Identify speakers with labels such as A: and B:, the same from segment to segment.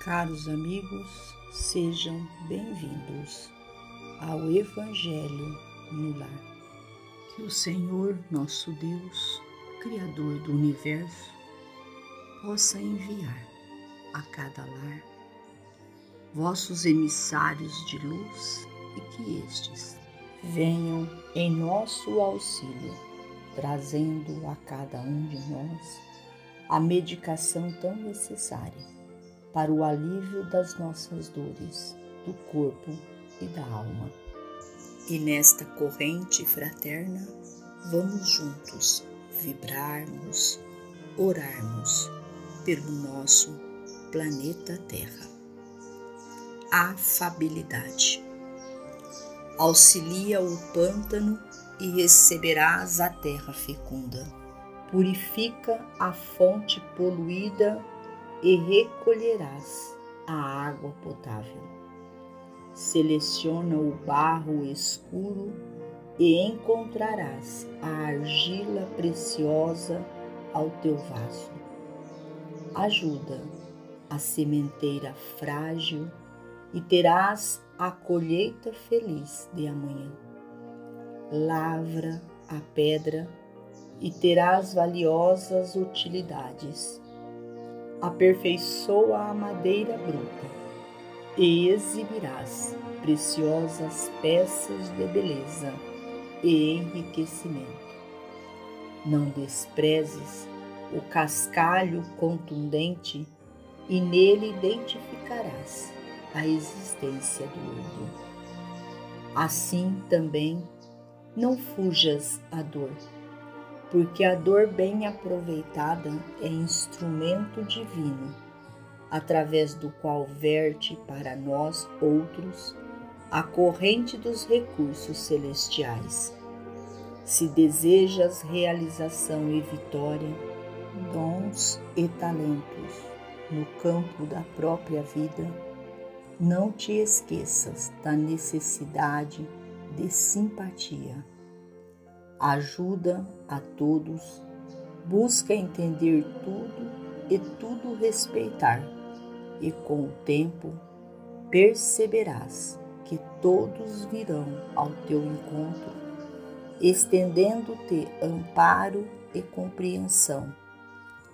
A: Caros amigos, sejam bem-vindos ao Evangelho no Lar. Que o Senhor, nosso Deus, Criador do universo, possa enviar a cada lar vossos emissários de luz e que estes venham em nosso auxílio, trazendo a cada um de nós a medicação tão necessária para o alívio das nossas dores, do corpo e da alma. E nesta corrente fraterna, vamos juntos vibrarmos, orarmos pelo nosso planeta Terra. Afabilidade. Auxilia o pântano e receberás a terra fecunda. Purifica a fonte poluída e recolherás a água potável. Seleciona o barro escuro e encontrarás a argila preciosa ao teu vaso. Ajuda a sementeira frágil e terás a colheita feliz de amanhã. Lavra a pedra e terás valiosas utilidades aperfeiçoa a madeira bruta e exibirás preciosas peças de beleza e enriquecimento. Não desprezes o cascalho contundente e nele identificarás a existência do ouro. Assim também não fujas à dor porque a dor bem aproveitada é instrumento divino, através do qual verte para nós outros a corrente dos recursos celestiais. Se desejas realização e vitória, dons e talentos no campo da própria vida, não te esqueças da necessidade de simpatia ajuda a todos, busca entender tudo e tudo respeitar, e com o tempo perceberás que todos virão ao teu encontro, estendendo-te amparo e compreensão,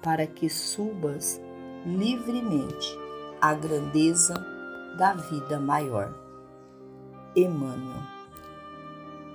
A: para que subas livremente à grandeza da vida maior. Emmanuel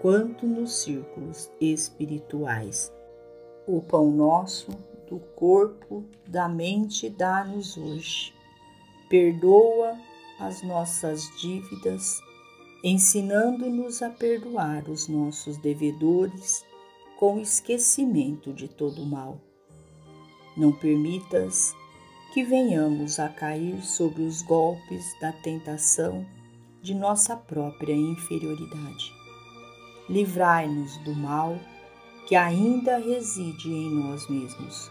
A: quanto nos círculos espirituais. O pão nosso do corpo, da mente, dá-nos hoje. Perdoa as nossas dívidas, ensinando-nos a perdoar os nossos devedores com esquecimento de todo mal. Não permitas que venhamos a cair sobre os golpes da tentação de nossa própria inferioridade livrai-nos do mal que ainda reside em nós mesmos,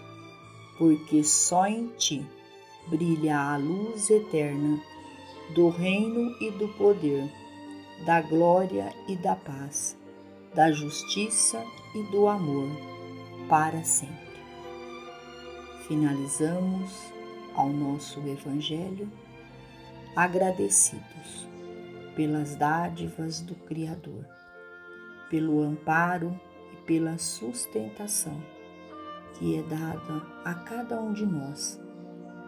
A: porque só em ti brilha a luz eterna do reino e do poder, da glória e da paz, da justiça e do amor para sempre. Finalizamos ao nosso Evangelho agradecidos pelas dádivas do Criador pelo amparo e pela sustentação que é dada a cada um de nós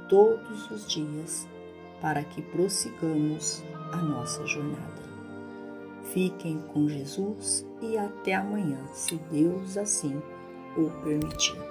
A: todos os dias para que prossigamos a nossa jornada. Fiquem com Jesus e até amanhã, se Deus assim o permitir.